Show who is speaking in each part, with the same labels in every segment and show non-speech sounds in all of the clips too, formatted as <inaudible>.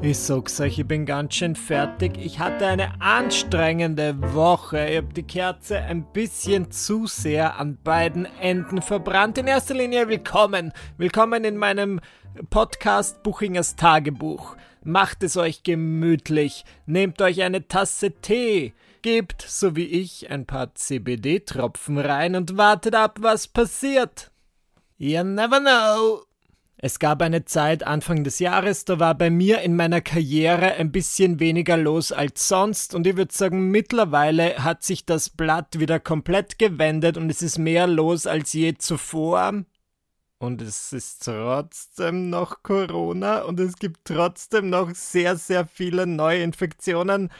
Speaker 1: Ich sag's euch, ich bin ganz schön fertig. Ich hatte eine anstrengende Woche. Ich habe die Kerze ein bisschen zu sehr an beiden Enden verbrannt. In erster Linie willkommen. Willkommen in meinem Podcast Buchingers Tagebuch. Macht es euch gemütlich. Nehmt euch eine Tasse Tee. Gebt, so wie ich, ein paar CBD-Tropfen rein und wartet ab, was passiert. You never know. Es gab eine Zeit Anfang des Jahres, da war bei mir in meiner Karriere ein bisschen weniger los als sonst und ich würde sagen, mittlerweile hat sich das Blatt wieder komplett gewendet und es ist mehr los als je zuvor. Und es ist trotzdem noch Corona und es gibt trotzdem noch sehr, sehr viele Neuinfektionen.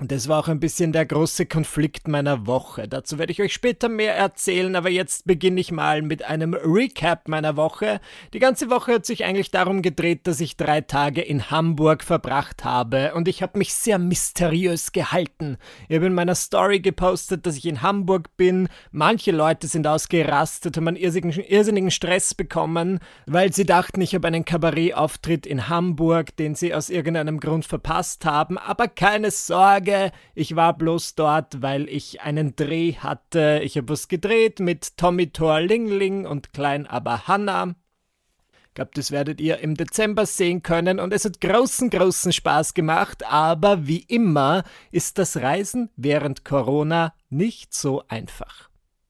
Speaker 1: Und das war auch ein bisschen der große Konflikt meiner Woche. Dazu werde ich euch später mehr erzählen, aber jetzt beginne ich mal mit einem Recap meiner Woche. Die ganze Woche hat sich eigentlich darum gedreht, dass ich drei Tage in Hamburg verbracht habe und ich habe mich sehr mysteriös gehalten. Ich habe in meiner Story gepostet, dass ich in Hamburg bin. Manche Leute sind ausgerastet, haben einen irrsinnigen, Stress bekommen, weil sie dachten, ich habe einen Kabarettauftritt in Hamburg, den sie aus irgendeinem Grund verpasst haben. Aber keine Sorge, Tage. Ich war bloß dort, weil ich einen Dreh hatte. Ich habe was gedreht mit Tommy Thor Lingling und Klein Aber Hanna. Ich glaube, das werdet ihr im Dezember sehen können und es hat großen, großen Spaß gemacht, aber wie immer ist das Reisen während Corona nicht so einfach.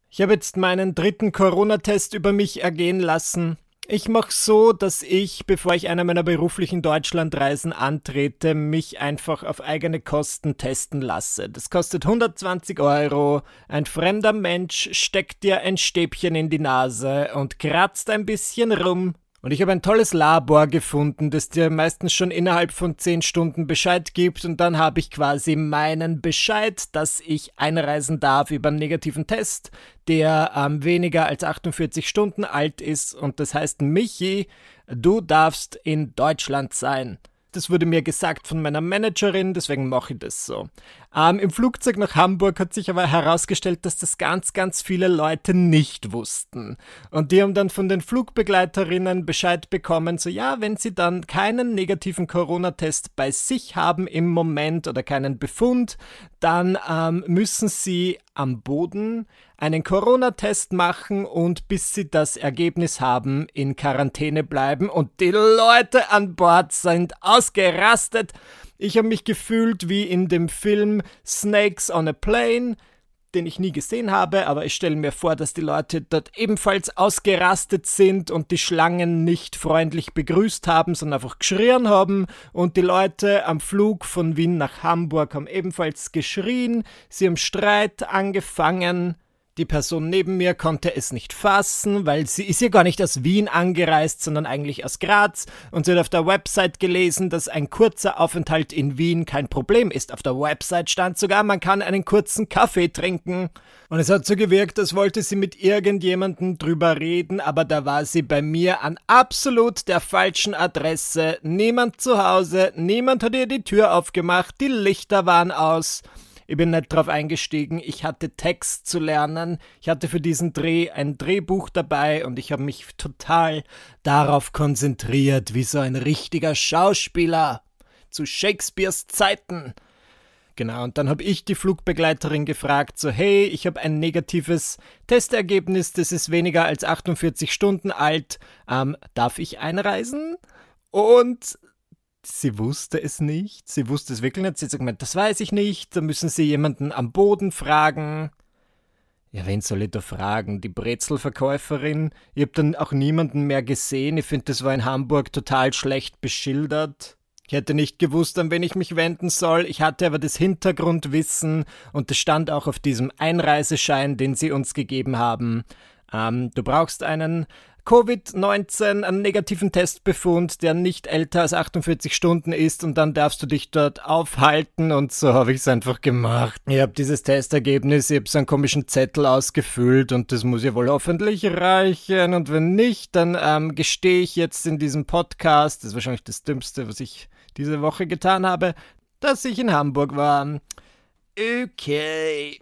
Speaker 1: Ich habe jetzt meinen dritten Corona-Test über mich ergehen lassen. Ich mache so, dass ich, bevor ich einer meiner beruflichen Deutschlandreisen antrete, mich einfach auf eigene Kosten testen lasse. Das kostet 120 Euro. Ein fremder Mensch steckt dir ein Stäbchen in die Nase und kratzt ein bisschen rum, und ich habe ein tolles Labor gefunden, das dir meistens schon innerhalb von 10 Stunden Bescheid gibt und dann habe ich quasi meinen Bescheid, dass ich einreisen darf über einen negativen Test, der ähm, weniger als 48 Stunden alt ist und das heißt, Michi, du darfst in Deutschland sein. Das wurde mir gesagt von meiner Managerin, deswegen mache ich das so. Ähm, Im Flugzeug nach Hamburg hat sich aber herausgestellt, dass das ganz, ganz viele Leute nicht wussten. Und die haben dann von den Flugbegleiterinnen Bescheid bekommen, so ja, wenn sie dann keinen negativen Corona-Test bei sich haben im Moment oder keinen Befund, dann ähm, müssen sie am Boden einen Corona-Test machen und bis sie das Ergebnis haben, in Quarantäne bleiben. Und die Leute an Bord sind ausgerastet. Ich habe mich gefühlt wie in dem Film Snakes on a Plane, den ich nie gesehen habe, aber ich stelle mir vor, dass die Leute dort ebenfalls ausgerastet sind und die Schlangen nicht freundlich begrüßt haben, sondern einfach geschrien haben. Und die Leute am Flug von Wien nach Hamburg haben ebenfalls geschrien. Sie haben Streit angefangen. Die Person neben mir konnte es nicht fassen, weil sie ist ja gar nicht aus Wien angereist, sondern eigentlich aus Graz und sie hat auf der Website gelesen, dass ein kurzer Aufenthalt in Wien kein Problem ist. Auf der Website stand sogar, man kann einen kurzen Kaffee trinken. Und es hat so gewirkt, als wollte sie mit irgendjemandem drüber reden, aber da war sie bei mir an absolut der falschen Adresse. Niemand zu Hause, niemand hat ihr die Tür aufgemacht, die Lichter waren aus. Ich bin nicht drauf eingestiegen. Ich hatte Text zu lernen. Ich hatte für diesen Dreh ein Drehbuch dabei und ich habe mich total darauf konzentriert, wie so ein richtiger Schauspieler zu Shakespeares Zeiten. Genau, und dann habe ich die Flugbegleiterin gefragt, so hey, ich habe ein negatives Testergebnis, das ist weniger als 48 Stunden alt, ähm, darf ich einreisen? Und sie wusste es nicht. Sie wusste es wirklich nicht. Sie hat gesagt, das weiß ich nicht. Da müssen Sie jemanden am Boden fragen. Ja, wen soll ich da fragen? Die Brezelverkäuferin? Ich habe dann auch niemanden mehr gesehen. Ich finde, das war in Hamburg total schlecht beschildert. Ich hätte nicht gewusst, an wen ich mich wenden soll. Ich hatte aber das Hintergrundwissen und es stand auch auf diesem Einreiseschein, den sie uns gegeben haben. Ähm, du brauchst einen Covid-19 einen negativen Testbefund, der nicht älter als 48 Stunden ist und dann darfst du dich dort aufhalten und so habe ich es einfach gemacht. Ich habe dieses Testergebnis, ich habe so einen komischen Zettel ausgefüllt und das muss ja wohl hoffentlich reichen und wenn nicht, dann ähm, gestehe ich jetzt in diesem Podcast, das ist wahrscheinlich das Dümmste, was ich diese Woche getan habe, dass ich in Hamburg war. Okay.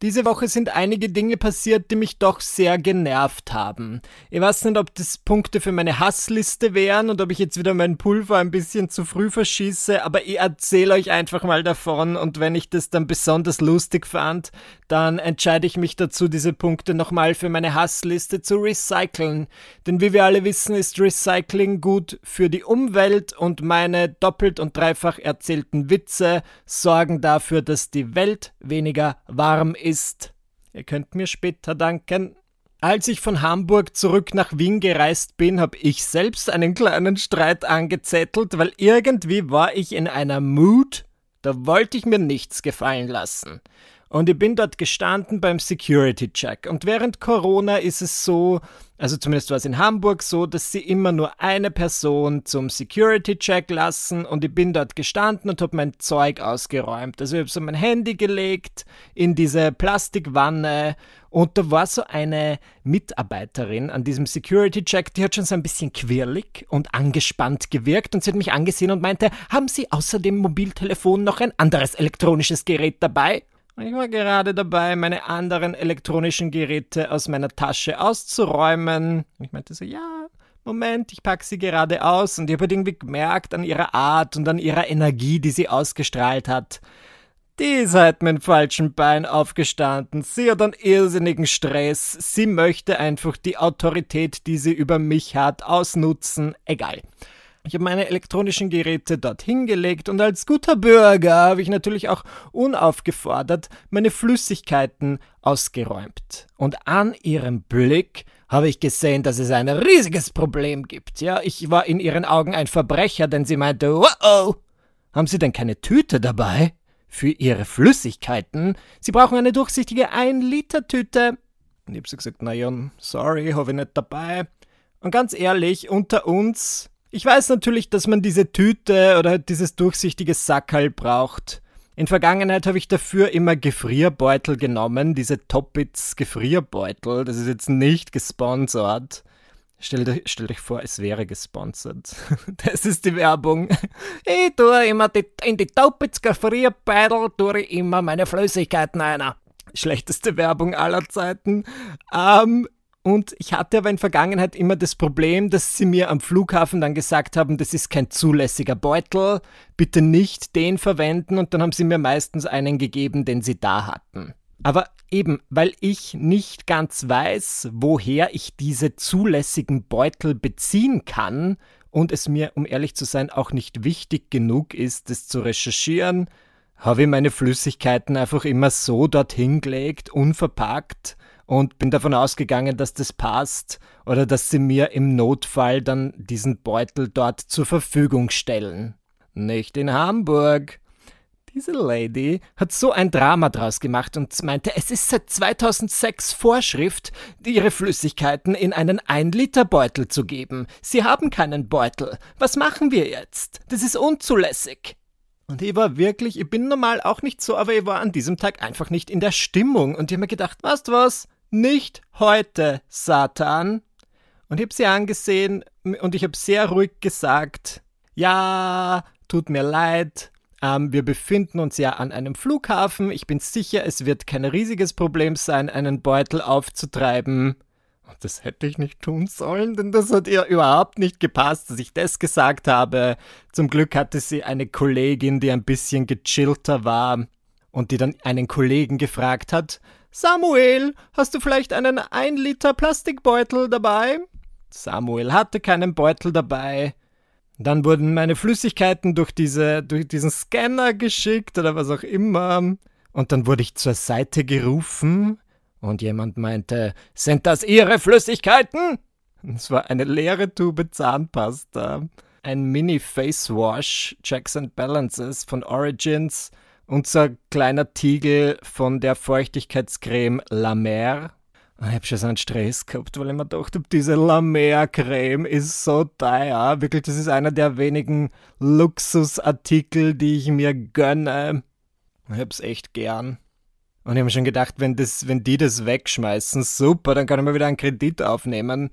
Speaker 1: Diese Woche sind einige Dinge passiert, die mich doch sehr genervt haben. Ich weiß nicht, ob das Punkte für meine Hassliste wären und ob ich jetzt wieder mein Pulver ein bisschen zu früh verschieße, aber ich erzähle euch einfach mal davon und wenn ich das dann besonders lustig fand, dann entscheide ich mich dazu, diese Punkte nochmal für meine Hassliste zu recyceln. Denn wie wir alle wissen, ist Recycling gut für die Umwelt und meine doppelt und dreifach erzählten Witze sorgen dafür, dass die Welt weniger warm ist ist. Ihr könnt mir später danken. Als ich von Hamburg zurück nach Wien gereist bin, habe ich selbst einen kleinen Streit angezettelt, weil irgendwie war ich in einer Mood, da wollte ich mir nichts gefallen lassen. Und ich bin dort gestanden beim Security Check. Und während Corona ist es so, also zumindest war es in Hamburg so, dass sie immer nur eine Person zum Security Check lassen. Und ich bin dort gestanden und habe mein Zeug ausgeräumt. Also ich habe so mein Handy gelegt in diese Plastikwanne. Und da war so eine Mitarbeiterin an diesem Security Check, die hat schon so ein bisschen quirlig und angespannt gewirkt und sie hat mich angesehen und meinte, haben Sie außer dem Mobiltelefon noch ein anderes elektronisches Gerät dabei? Ich war gerade dabei, meine anderen elektronischen Geräte aus meiner Tasche auszuräumen. Ich meinte so, ja, Moment, ich packe sie gerade aus und ich habe halt irgendwie gemerkt an ihrer Art und an ihrer Energie, die sie ausgestrahlt hat. Die ist halt mit dem falschen Bein aufgestanden. Sie hat einen irrsinnigen Stress. Sie möchte einfach die Autorität, die sie über mich hat, ausnutzen. Egal. Ich habe meine elektronischen Geräte dort hingelegt und als guter Bürger habe ich natürlich auch unaufgefordert meine Flüssigkeiten ausgeräumt. Und an ihrem Blick habe ich gesehen, dass es ein riesiges Problem gibt. Ja, ich war in ihren Augen ein Verbrecher, denn sie meinte, wow, haben Sie denn keine Tüte dabei? Für Ihre Flüssigkeiten? Sie brauchen eine durchsichtige 1-Liter-Tüte. Und ich habe so gesagt, naja, sorry, habe ich nicht dabei. Und ganz ehrlich, unter uns, ich weiß natürlich, dass man diese Tüte oder dieses durchsichtige Sackerl braucht. In Vergangenheit habe ich dafür immer Gefrierbeutel genommen, diese Toppitz Gefrierbeutel. Das ist jetzt nicht gesponsert. Stellt euch, stellt euch vor, es wäre gesponsert. <laughs> Das ist die Werbung. Ich tue immer die, in die Toppitz Gefrierbeutel tue ich immer meine Flüssigkeiten einer. Schlechteste Werbung aller Zeiten. Ähm, und ich hatte aber in Vergangenheit immer das Problem, dass sie mir am Flughafen dann gesagt haben, das ist kein zulässiger Beutel, bitte nicht den verwenden und dann haben sie mir meistens einen gegeben, den sie da hatten. Aber eben, weil ich nicht ganz weiß, woher ich diese zulässigen Beutel beziehen kann und es mir, um ehrlich zu sein, auch nicht wichtig genug ist, das zu recherchieren, habe ich meine Flüssigkeiten einfach immer so dorthin gelegt, unverpackt und bin davon ausgegangen, dass das passt oder dass sie mir im Notfall dann diesen Beutel dort zur Verfügung stellen. Nicht in Hamburg. Diese Lady hat so ein Drama draus gemacht und meinte, es ist seit 2006 Vorschrift, ihre Flüssigkeiten in einen 1-Liter-Beutel zu geben. Sie haben keinen Beutel. Was machen wir jetzt? Das ist unzulässig. Und ich war wirklich, ich bin normal auch nicht so, aber ich war an diesem Tag einfach nicht in der Stimmung und ich habe mir gedacht, weißt was? Nicht heute, Satan. Und ich habe sie angesehen und ich habe sehr ruhig gesagt, ja, tut mir leid, ähm, wir befinden uns ja an einem Flughafen. Ich bin sicher, es wird kein riesiges Problem sein, einen Beutel aufzutreiben. Und das hätte ich nicht tun sollen, denn das hat ihr überhaupt nicht gepasst, dass ich das gesagt habe. Zum Glück hatte sie eine Kollegin, die ein bisschen gechillter war und die dann einen Kollegen gefragt hat, Samuel, hast du vielleicht einen 1 Liter Plastikbeutel dabei? Samuel hatte keinen Beutel dabei. Dann wurden meine Flüssigkeiten durch, diese, durch diesen Scanner geschickt oder was auch immer. Und dann wurde ich zur Seite gerufen und jemand meinte, sind das Ihre Flüssigkeiten? Es war eine leere Tube Zahnpasta, ein Mini Face Wash Checks and Balances von Origins unser kleiner Tiegel von der Feuchtigkeitscreme La Mer. Ich habe schon so einen Stress gehabt, weil ich mir gedacht habe, diese La Mer-Creme ist so teuer. Wirklich, das ist einer der wenigen Luxusartikel, die ich mir gönne. Ich hab's echt gern. Und ich habe mir schon gedacht, wenn, das, wenn die das wegschmeißen, super, dann kann ich mal wieder einen Kredit aufnehmen.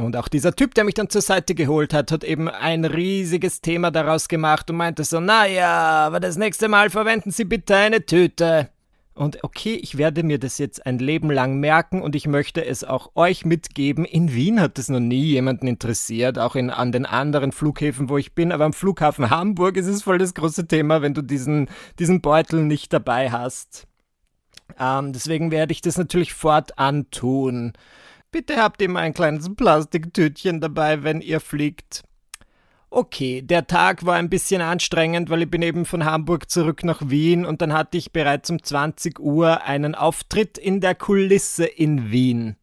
Speaker 1: Und auch dieser Typ, der mich dann zur Seite geholt hat, hat eben ein riesiges Thema daraus gemacht und meinte so, naja, aber das nächste Mal verwenden Sie bitte eine Tüte. Und okay, ich werde mir das jetzt ein Leben lang merken und ich möchte es auch euch mitgeben. In Wien hat das noch nie jemanden interessiert, auch in, an den anderen Flughäfen, wo ich bin. Aber am Flughafen Hamburg ist es voll das große Thema, wenn du diesen, diesen Beutel nicht dabei hast. Ähm, deswegen werde ich das natürlich fortan tun. Bitte habt immer ein kleines Plastiktütchen dabei, wenn ihr fliegt. Okay, der Tag war ein bisschen anstrengend, weil ich bin eben von Hamburg zurück nach Wien und dann hatte ich bereits um 20 Uhr einen Auftritt in der Kulisse in Wien.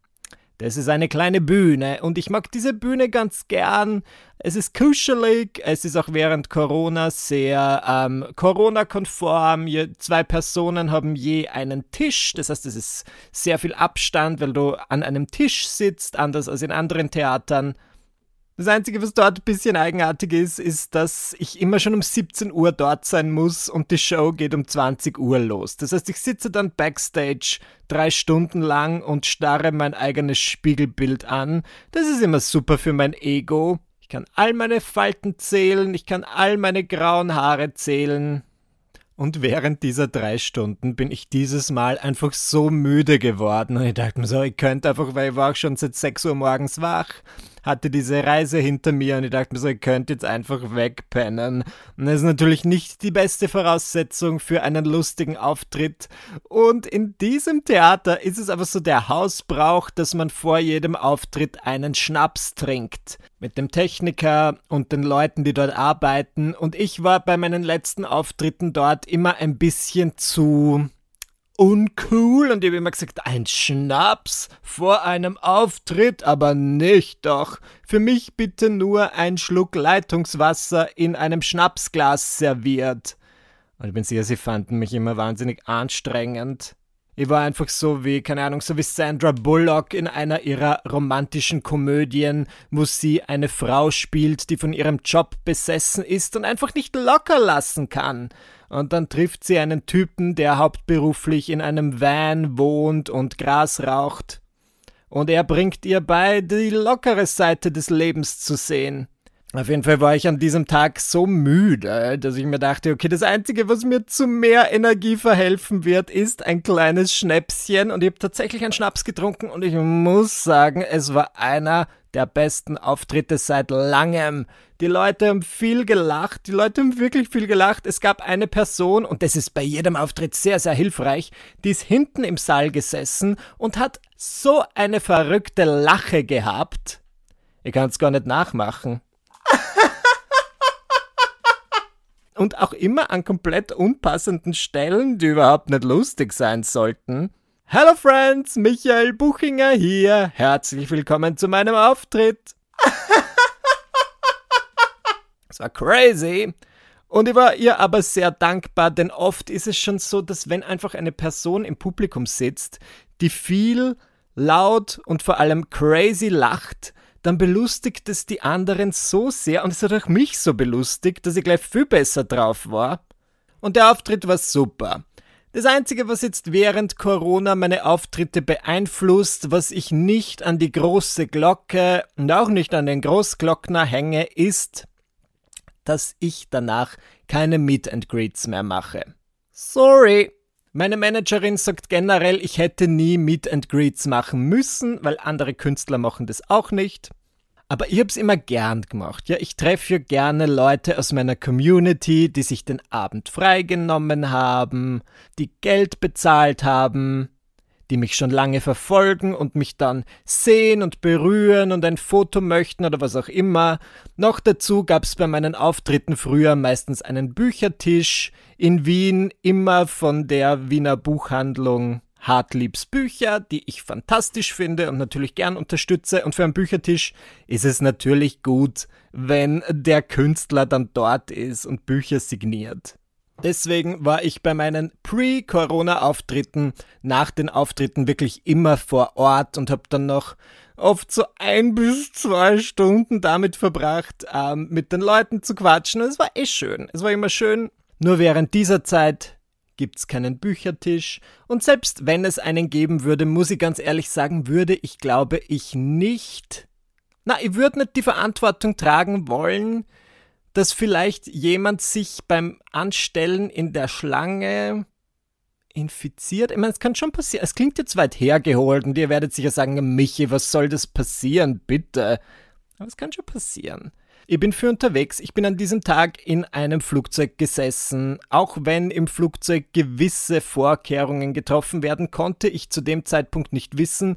Speaker 1: Das ist eine kleine Bühne und ich mag diese Bühne ganz gern. Es ist kuschelig, es ist auch während Corona sehr ähm, Corona-konform. Zwei Personen haben je einen Tisch, das heißt, es ist sehr viel Abstand, weil du an einem Tisch sitzt, anders als in anderen Theatern. Das Einzige, was dort ein bisschen eigenartig ist, ist, dass ich immer schon um 17 Uhr dort sein muss und die Show geht um 20 Uhr los. Das heißt, ich sitze dann backstage drei Stunden lang und starre mein eigenes Spiegelbild an. Das ist immer super für mein Ego. Ich kann all meine Falten zählen, ich kann all meine grauen Haare zählen. Und während dieser drei Stunden bin ich dieses Mal einfach so müde geworden. Und ich dachte mir so, ich könnte einfach, weil ich war auch schon seit 6 Uhr morgens wach hatte diese Reise hinter mir und ich dachte mir so, ich könnte jetzt einfach wegpennen. Und das ist natürlich nicht die beste Voraussetzung für einen lustigen Auftritt. Und in diesem Theater ist es aber so der Hausbrauch, dass man vor jedem Auftritt einen Schnaps trinkt. Mit dem Techniker und den Leuten, die dort arbeiten. Und ich war bei meinen letzten Auftritten dort immer ein bisschen zu uncool und ich habe immer gesagt, ein Schnaps vor einem Auftritt, aber nicht doch. Für mich bitte nur ein Schluck Leitungswasser in einem Schnapsglas serviert. Und ich bin sicher, sie fanden mich immer wahnsinnig anstrengend. Ich war einfach so wie, keine Ahnung, so wie Sandra Bullock in einer ihrer romantischen Komödien, wo sie eine Frau spielt, die von ihrem Job besessen ist und einfach nicht locker lassen kann. Und dann trifft sie einen Typen, der hauptberuflich in einem Van wohnt und Gras raucht. Und er bringt ihr bei, die lockere Seite des Lebens zu sehen. Auf jeden Fall war ich an diesem Tag so müde, dass ich mir dachte, okay, das Einzige, was mir zu mehr Energie verhelfen wird, ist ein kleines Schnäpschen. Und ich habe tatsächlich einen Schnaps getrunken und ich muss sagen, es war einer der besten Auftritte seit langem. Die Leute haben viel gelacht, die Leute haben wirklich viel gelacht. Es gab eine Person, und das ist bei jedem Auftritt sehr, sehr hilfreich, die ist hinten im Saal gesessen und hat so eine verrückte Lache gehabt. Ich kann es gar nicht nachmachen. Und auch immer an komplett unpassenden Stellen, die überhaupt nicht lustig sein sollten. Hello Friends, Michael Buchinger hier. Herzlich willkommen zu meinem Auftritt. <laughs> Es war crazy. Und ich war ihr aber sehr dankbar, denn oft ist es schon so, dass wenn einfach eine Person im Publikum sitzt, die viel laut und vor allem crazy lacht, dann belustigt es die anderen so sehr und es hat auch mich so belustigt, dass ich gleich viel besser drauf war. Und der Auftritt war super. Das Einzige, was jetzt während Corona meine Auftritte beeinflusst, was ich nicht an die große Glocke und auch nicht an den Großglockner hänge, ist, dass ich danach keine Meet and Greets mehr mache. Sorry. Meine Managerin sagt generell, ich hätte nie Meet and Greets machen müssen, weil andere Künstler machen das auch nicht. Aber ich habe es immer gern gemacht. Ja, ich treffe ja gerne Leute aus meiner Community, die sich den Abend freigenommen haben, die Geld bezahlt haben, die mich schon lange verfolgen und mich dann sehen und berühren und ein Foto möchten oder was auch immer. Noch dazu gab es bei meinen Auftritten früher meistens einen Büchertisch in Wien, immer von der Wiener Buchhandlung Hartliebs Bücher, die ich fantastisch finde und natürlich gern unterstütze. Und für einen Büchertisch ist es natürlich gut, wenn der Künstler dann dort ist und Bücher signiert. Deswegen war ich bei meinen Pre-Corona-Auftritten nach den Auftritten wirklich immer vor Ort und habe dann noch oft so ein bis zwei Stunden damit verbracht, ähm, mit den Leuten zu quatschen. Und es war eh schön. Es war immer schön. Nur während dieser Zeit gibt's keinen Büchertisch. Und selbst wenn es einen geben würde, muss ich ganz ehrlich sagen, würde ich glaube ich nicht. Na, ich würde nicht die Verantwortung tragen wollen, dass vielleicht jemand sich beim Anstellen in der Schlange infiziert? Ich meine, es kann schon passieren. Es klingt jetzt weit hergeholt und ihr werdet sicher sagen, Michi, was soll das passieren, bitte? Aber es kann schon passieren. Ich bin für unterwegs. Ich bin an diesem Tag in einem Flugzeug gesessen. Auch wenn im Flugzeug gewisse Vorkehrungen getroffen werden, konnte ich zu dem Zeitpunkt nicht wissen,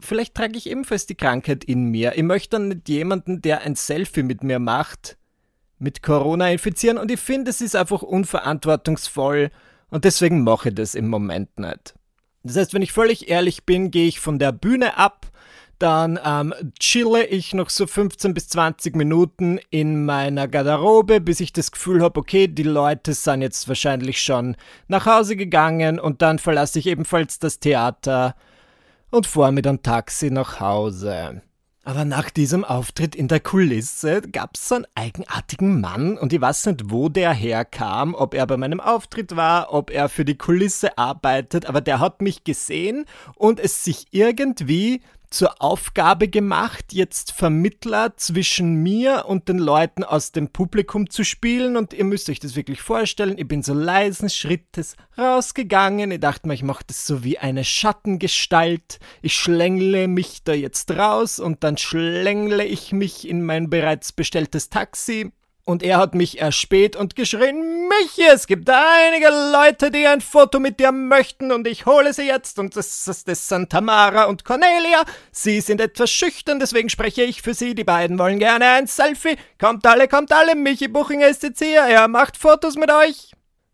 Speaker 1: vielleicht trage ich ebenfalls die Krankheit in mir. Ich möchte dann nicht jemanden, der ein Selfie mit mir macht, mit Corona infizieren und ich finde, es ist einfach unverantwortungsvoll und deswegen mache ich das im Moment nicht. Das heißt, wenn ich völlig ehrlich bin, gehe ich von der Bühne ab dann ähm, chille ich noch so 15 bis 20 Minuten in meiner Garderobe, bis ich das Gefühl habe, okay, die Leute sind jetzt wahrscheinlich schon nach Hause gegangen und dann verlasse ich ebenfalls das Theater und fahre mit einem Taxi nach Hause. Aber nach diesem Auftritt in der Kulisse gab es so einen eigenartigen Mann und ich weiß nicht, wo der herkam, ob er bei meinem Auftritt war, ob er für die Kulisse arbeitet, aber der hat mich gesehen und es sich irgendwie zur Aufgabe gemacht, jetzt Vermittler zwischen mir und den Leuten aus dem Publikum zu spielen. Und ihr müsst euch das wirklich vorstellen. Ich bin so leisen Schrittes rausgegangen. Ich dachte mir, ich mache das so wie eine Schattengestalt. Ich schlängle mich da jetzt raus und dann schlängle ich mich in mein bereits bestelltes Taxi und er hat mich erspäht und geschrien, Michi, es gibt einige Leute, die ein Foto mit dir möchten und ich hole sie jetzt und das, das, das sind Tamara und Cornelia. Sie sind etwas schüchtern, deswegen spreche ich für sie. Die beiden wollen gerne ein Selfie. Kommt alle, kommt alle, Michi Buchinger ist jetzt hier, er macht Fotos mit euch.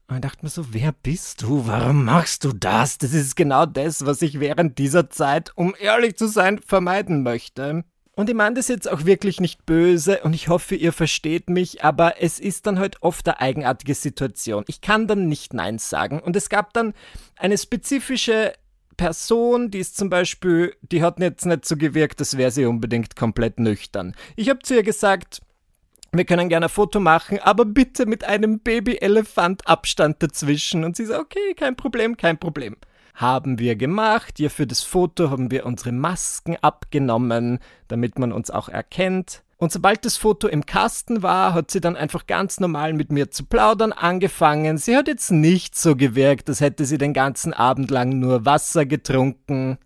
Speaker 1: Und ich dachte mir so, wer bist du? Warum machst du das? Das ist genau das, was ich während dieser Zeit, um ehrlich zu sein, vermeiden möchte. Und ich meine das jetzt auch wirklich nicht böse und ich hoffe, ihr versteht mich, aber es ist dann halt oft eine eigenartige Situation. Ich kann dann nicht Nein sagen. Und es gab dann eine spezifische Person, die ist zum Beispiel, die hat jetzt nicht so gewirkt, als wäre sie unbedingt komplett nüchtern. Ich habe zu ihr gesagt, wir können gerne ein Foto machen, aber bitte mit einem Baby-Elefant Abstand dazwischen. Und sie so, okay, kein Problem, kein Problem haben wir gemacht. Ja, für das Foto haben wir unsere Masken abgenommen, damit man uns auch erkennt. Und sobald das Foto im Kasten war, hat sie dann einfach ganz normal mit mir zu plaudern angefangen. Sie hat jetzt nicht so gewirkt, als hätte sie den ganzen Abend lang nur Wasser getrunken.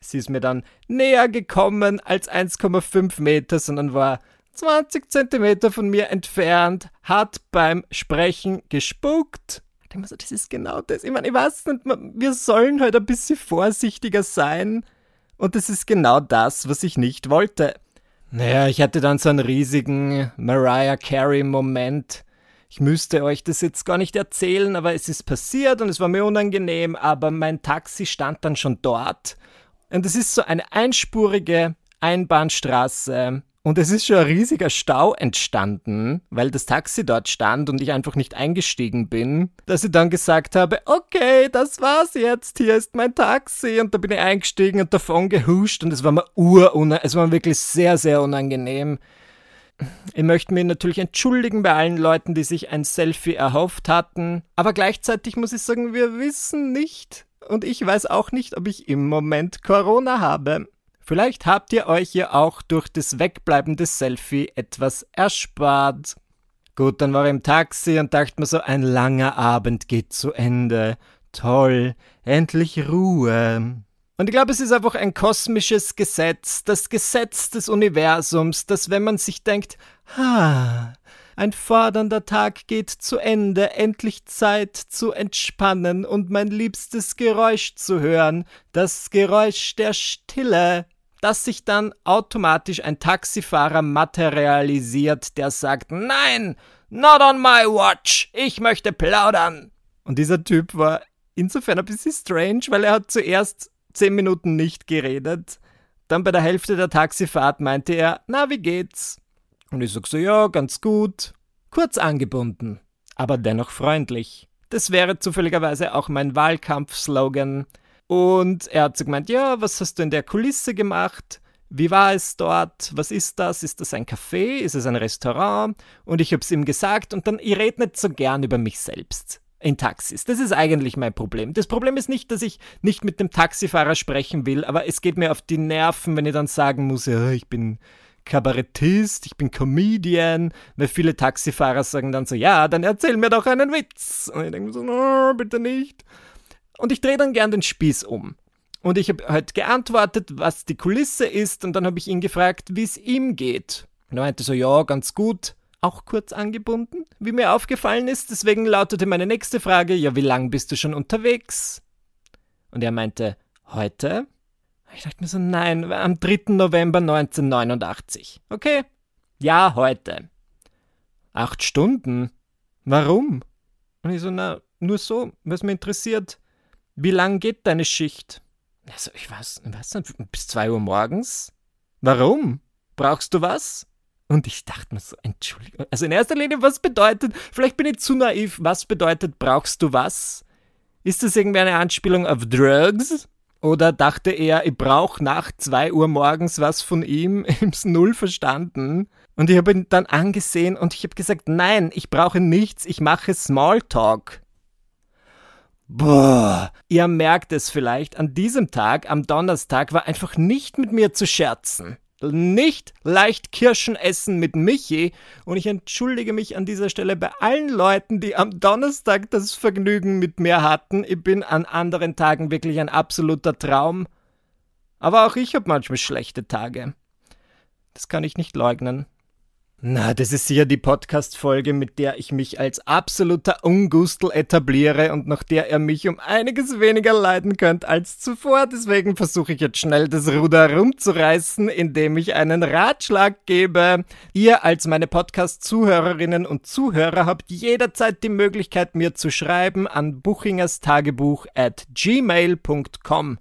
Speaker 1: Sie ist mir dann näher gekommen als 1,5 Meter, sondern war 20 Zentimeter von mir entfernt, hat beim Sprechen gespuckt denke mir so, das ist genau das. Ich meine, ich weiß nicht, wir sollen halt ein bisschen vorsichtiger sein. Und das ist genau das, was ich nicht wollte. Naja, ich hatte dann so einen riesigen Mariah Carey-Moment. Ich müsste euch das jetzt gar nicht erzählen, aber es ist passiert und es war mir unangenehm, aber mein Taxi stand dann schon dort. Und es ist so eine einspurige Einbahnstraße und es ist schon ein riesiger Stau entstanden, weil das Taxi dort stand und ich einfach nicht eingestiegen bin, dass ich dann gesagt habe, okay, das war's jetzt, hier ist mein Taxi. Und da bin ich eingestiegen und davon gehuscht und es war mir urunangenehm, es war mir wirklich sehr, sehr unangenehm. Ich möchte mich natürlich entschuldigen bei allen Leuten, die sich ein Selfie erhofft hatten, aber gleichzeitig muss ich sagen, wir wissen nicht und ich weiß auch nicht, ob ich im Moment Corona habe. Vielleicht habt ihr euch ja auch durch das Wegbleiben des Selfie etwas erspart. Gut, dann war ich im Taxi und dachte mir so, ein langer Abend geht zu Ende. Toll, endlich Ruhe. Und ich glaube, es ist einfach ein kosmisches Gesetz, das Gesetz des Universums, dass wenn man sich denkt, ha, ein fordernder Tag geht zu Ende, endlich Zeit zu entspannen und mein liebstes Geräusch zu hören, das Geräusch der Stille, dass sich dann automatisch ein Taxifahrer materialisiert, der sagt, nein, not on my watch, ich möchte plaudern. Und dieser Typ war insofern ein bisschen strange, weil er hat zuerst zehn Minuten nicht geredet. Dann bei der Hälfte der Taxifahrt meinte er, na, wie geht's? Und ich sag so, ja, ganz gut. Kurz angebunden, aber dennoch freundlich. Das wäre zufälligerweise auch mein Wahlkampfslogan. Und er hat so gemeint, ja, was hast du in der Kulisse gemacht? Wie war es dort? Was ist das? Ist das ein Café? Ist es ein Restaurant? Und ich habe es ihm gesagt und dann, ich rede nicht so gern über mich selbst in Taxis. Das ist eigentlich mein Problem. Das Problem ist nicht, dass ich nicht mit dem Taxifahrer sprechen will, aber es geht mir auf die Nerven, wenn ich dann sagen muss, ja, ich bin Kabarettist, ich bin Comedian, weil viele Taxifahrer sagen dann so, ja, dann erzähl mir doch einen Witz. Und ich denke so, no, bitte nicht. Und ich drehe dann gern den Spieß um. Und ich habe halt geantwortet, was die Kulisse ist, und dann habe ich ihn gefragt, wie es ihm geht. Und er meinte so, ja, ganz gut, auch kurz angebunden, wie mir aufgefallen ist. Deswegen lautete meine nächste Frage, ja, wie lang bist du schon unterwegs? Und er meinte, heute? Ich dachte mir so, nein, am 3. November 1989. Okay, ja, heute. Acht Stunden? Warum? Und ich so, na, nur so, was mir interessiert. Wie lang geht deine Schicht? Also, ich weiß, was bis zwei Uhr morgens? Warum? Brauchst du was? Und ich dachte mir so, Entschuldigung. Also in erster Linie, was bedeutet, vielleicht bin ich zu naiv, was bedeutet, brauchst du was? Ist das irgendwie eine Anspielung auf Drugs? Oder dachte er, ich brauche nach zwei Uhr morgens was von ihm? <laughs> Im's Null verstanden. Und ich habe ihn dann angesehen und ich habe gesagt, nein, ich brauche nichts, ich mache Smalltalk. Boah, ihr merkt es vielleicht, an diesem Tag, am Donnerstag, war einfach nicht mit mir zu scherzen. Nicht leicht Kirschen essen mit Michi und ich entschuldige mich an dieser Stelle bei allen Leuten, die am Donnerstag das Vergnügen mit mir hatten. Ich bin an anderen Tagen wirklich ein absoluter Traum. Aber auch ich habe manchmal schlechte Tage. Das kann ich nicht leugnen. Na, das ist sicher die Podcast-Folge, mit der ich mich als absoluter Ungustel etabliere und nach der er mich um einiges weniger leiden könnt als zuvor. Deswegen versuche ich jetzt schnell das Ruder rumzureißen, indem ich einen Ratschlag gebe. Ihr als meine Podcast-Zuhörerinnen und Zuhörer habt jederzeit die Möglichkeit, mir zu schreiben an buchingerstagebuch at gmail.com.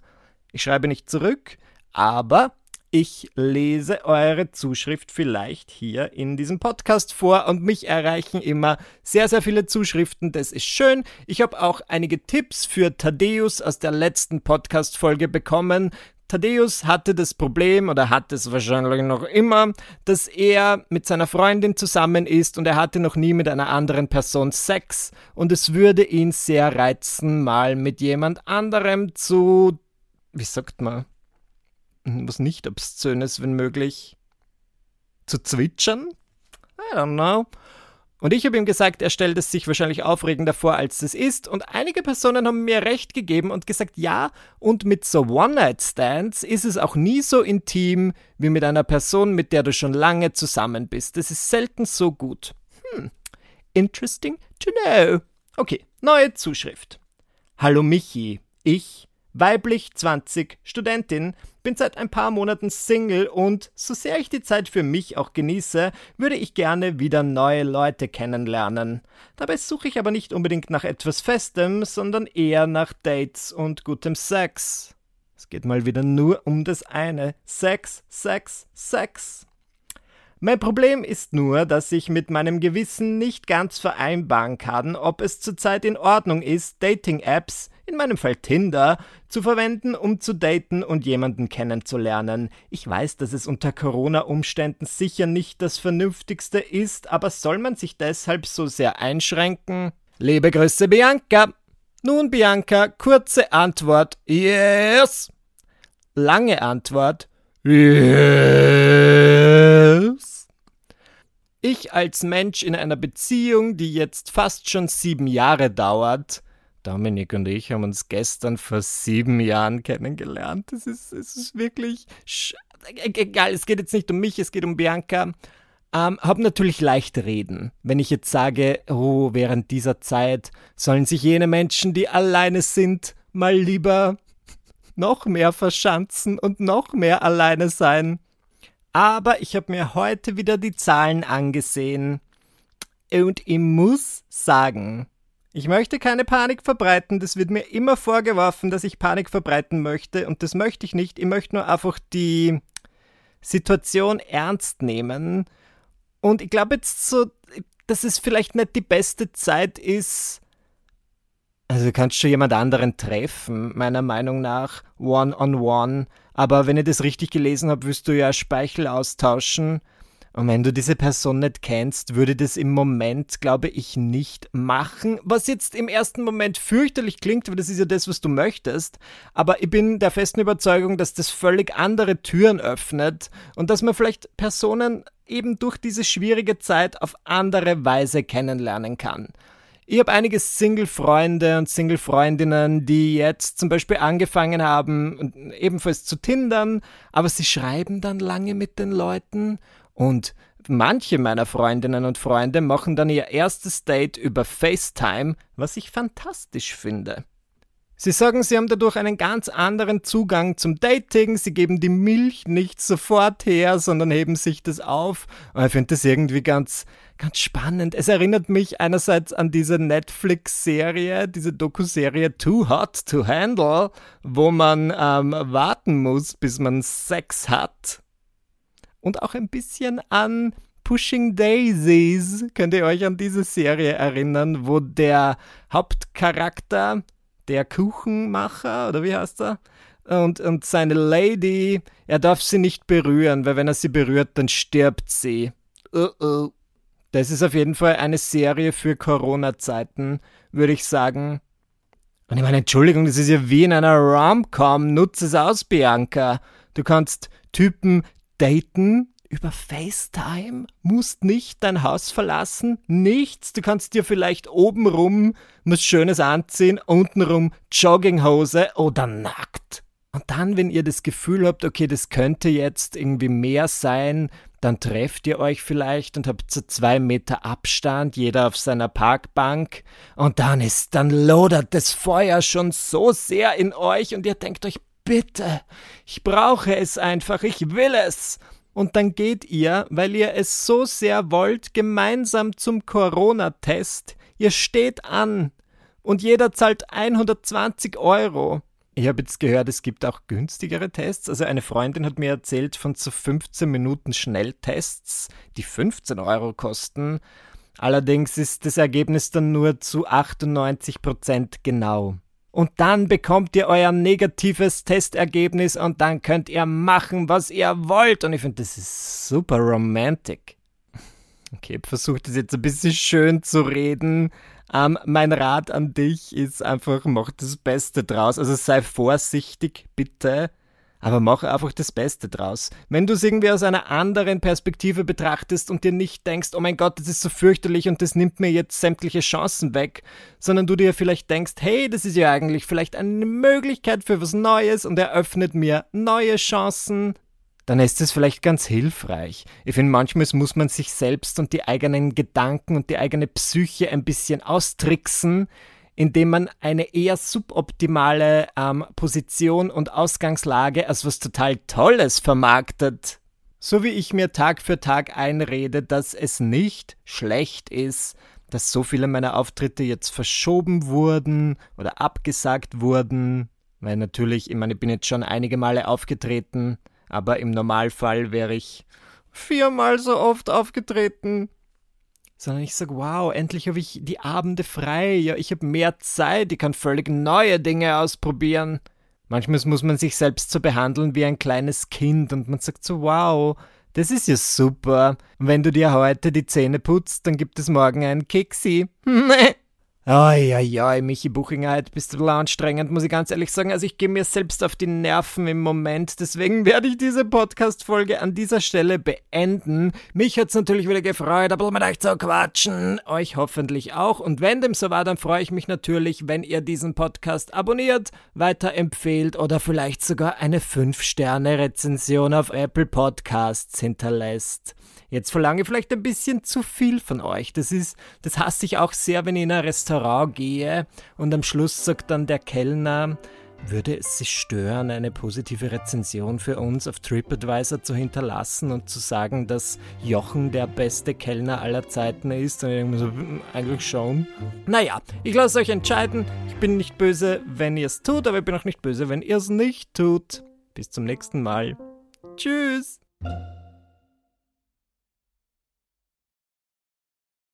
Speaker 1: Ich schreibe nicht zurück, aber ich lese eure Zuschrift vielleicht hier in diesem Podcast vor und mich erreichen immer sehr, sehr viele Zuschriften. Das ist schön. Ich habe auch einige Tipps für Thaddeus aus der letzten Podcast-Folge bekommen. Thaddeus hatte das Problem oder hat es wahrscheinlich noch immer, dass er mit seiner Freundin zusammen ist und er hatte noch nie mit einer anderen Person Sex und es würde ihn sehr reizen, mal mit jemand anderem zu, wie sagt man, was nicht obszönes, wenn möglich, zu zwitschern? I don't know. Und ich habe ihm gesagt, er stellt es sich wahrscheinlich aufregender vor, als es ist. Und einige Personen haben mir recht gegeben und gesagt, ja, und mit so One-Night-Stands ist es auch nie so intim wie mit einer Person, mit der du schon lange zusammen bist. Das ist selten so gut. Hm, interesting to know. Okay, neue Zuschrift. Hallo Michi, ich, weiblich 20, Studentin, bin seit ein paar Monaten Single und, so sehr ich die Zeit für mich auch genieße, würde ich gerne wieder neue Leute kennenlernen. Dabei suche ich aber nicht unbedingt nach etwas Festem, sondern eher nach Dates und gutem Sex. Es geht mal wieder nur um das eine. Sex, Sex, Sex. Mein Problem ist nur, dass ich mit meinem Gewissen nicht ganz vereinbaren kann, ob es zurzeit in Ordnung ist, Dating-Apps, in meinem Fall Tinder, zu verwenden, um zu daten und jemanden kennenzulernen. Ich weiß, dass es unter Corona-Umständen sicher nicht das Vernünftigste ist, aber soll man sich deshalb so sehr einschränken? Liebe Grüße, Bianca! Nun, Bianca, kurze Antwort: Yes! Lange Antwort: Yes! Ich als Mensch in einer Beziehung, die jetzt fast schon sieben Jahre dauert, Dominik und ich haben uns gestern vor sieben Jahren kennengelernt. Es ist, es ist wirklich e-, egal. Es geht jetzt nicht um mich, es geht um Bianca. Ähm, hab natürlich leicht reden, wenn ich jetzt sage, oh, während dieser Zeit sollen sich jene Menschen, die alleine sind, mal lieber noch mehr verschanzen und noch mehr alleine sein. Aber ich habe mir heute wieder die Zahlen angesehen. Und ich muss sagen, ich möchte keine Panik verbreiten, das wird mir immer vorgeworfen, dass ich Panik verbreiten möchte. Und das möchte ich nicht. Ich möchte nur einfach die Situation ernst nehmen. Und ich glaube jetzt so, dass es vielleicht nicht die beste Zeit ist, also du kannst schon jemand anderen treffen, meiner Meinung nach, one-on-one. -on -one. Aber wenn ich das richtig gelesen habe, wirst du ja Speichel austauschen. Und wenn du diese Person nicht kennst, würde das im Moment, glaube ich, nicht machen. Was jetzt im ersten Moment fürchterlich klingt, weil das ist ja das, was du möchtest. Aber ich bin der festen Überzeugung, dass das völlig andere Türen öffnet und dass man vielleicht Personen eben durch diese schwierige Zeit auf andere Weise kennenlernen kann. Ich habe einige Single-Freunde und Single-Freundinnen, die jetzt zum Beispiel angefangen haben, ebenfalls zu tindern, aber sie schreiben dann lange mit den Leuten und manche meiner Freundinnen und Freunde machen dann ihr erstes Date über FaceTime, was ich fantastisch finde. Sie sagen, sie haben dadurch einen ganz anderen Zugang zum Dating. Sie geben die Milch nicht sofort her, sondern heben sich das auf. Und ich finde das irgendwie ganz, ganz spannend. Es erinnert mich einerseits an diese Netflix-Serie, diese Doku-Serie Too Hot to Handle, wo man ähm, warten muss, bis man Sex hat. Und auch ein bisschen an Pushing Daisies. Könnt ihr euch an diese Serie erinnern, wo der Hauptcharakter der Kuchenmacher, oder wie heißt er? Und, und seine Lady, er darf sie nicht berühren, weil wenn er sie berührt, dann stirbt sie. Uh -oh. Das ist auf jeden Fall eine Serie für Corona-Zeiten, würde ich sagen. Und ich meine, Entschuldigung, das ist ja wie in einer Rom-Com. Nutze es aus, Bianca. Du kannst Typen daten, über FaceTime, musst nicht dein Haus verlassen, nichts, du kannst dir vielleicht obenrum was Schönes anziehen, untenrum Jogginghose oder nackt. Und dann, wenn ihr das Gefühl habt, okay, das könnte jetzt irgendwie mehr sein, dann trefft ihr euch vielleicht und habt so zwei Meter Abstand, jeder auf seiner Parkbank, und dann ist, dann lodert das Feuer schon so sehr in euch und ihr denkt euch, bitte, ich brauche es einfach, ich will es. Und dann geht ihr, weil ihr es so sehr wollt, gemeinsam zum Corona-Test. Ihr steht an und jeder zahlt 120 Euro. Ich habe jetzt gehört, es gibt auch günstigere Tests. Also eine Freundin hat mir erzählt von so 15 Minuten Schnelltests, die 15 Euro kosten. Allerdings ist das Ergebnis dann nur zu 98 Prozent genau und dann bekommt ihr euer negatives Testergebnis und dann könnt ihr machen, was ihr wollt. Und ich finde, das ist super romantic. Okay, ich versuche das jetzt ein bisschen schön zu reden. Ähm, mein Rat an dich ist einfach, mach das Beste draus. Also sei vorsichtig, bitte aber mach einfach das Beste draus. Wenn du es irgendwie aus einer anderen Perspektive betrachtest und dir nicht denkst, oh mein Gott, das ist so fürchterlich und das nimmt mir jetzt sämtliche Chancen weg, sondern du dir vielleicht denkst, hey, das ist ja eigentlich vielleicht eine Möglichkeit für was Neues und eröffnet mir neue Chancen, dann ist es vielleicht ganz hilfreich. Ich finde, manchmal muss man sich selbst und die eigenen Gedanken und die eigene Psyche ein bisschen austricksen, indem man eine eher suboptimale ähm, Position und Ausgangslage als was total Tolles vermarktet. So wie ich mir Tag für Tag einrede, dass es nicht schlecht ist, dass so viele meiner Auftritte jetzt verschoben wurden oder abgesagt wurden, weil natürlich, ich meine, ich bin jetzt schon einige Male aufgetreten, aber im Normalfall wäre ich viermal so oft aufgetreten sondern ich sage, wow, endlich habe ich die Abende frei, ja, ich habe mehr Zeit, ich kann völlig neue Dinge ausprobieren. Manchmal muss man sich selbst so behandeln wie ein kleines Kind und man sagt so, wow, das ist ja super. Und wenn du dir heute die Zähne putzt, dann gibt es morgen einen Keksi. <laughs> Oi, Michi Buchinger, heute bist du anstrengend, muss ich ganz ehrlich sagen. Also ich gehe mir selbst auf die Nerven im Moment, deswegen werde ich diese Podcast-Folge an dieser Stelle beenden. Mich hat es natürlich wieder gefreut, aber mit euch zu quatschen. Euch hoffentlich auch. Und wenn dem so war, dann freue ich mich natürlich, wenn ihr diesen Podcast abonniert, weiterempfehlt oder vielleicht sogar eine 5-Sterne-Rezension auf Apple Podcasts hinterlässt. Jetzt verlange ich vielleicht ein bisschen zu viel von euch. Das ist, das hasse ich auch sehr, wenn ich in ein Restaurant gehe und am Schluss sagt dann der Kellner, würde es Sie stören, eine positive Rezension für uns auf TripAdvisor zu hinterlassen und zu sagen, dass Jochen der beste Kellner aller Zeiten ist? Und ich denke mir so, hm, eigentlich schon. Naja, ich lasse euch entscheiden. Ich bin nicht böse, wenn ihr es tut, aber ich bin auch nicht böse, wenn ihr es nicht tut. Bis zum nächsten Mal. Tschüss.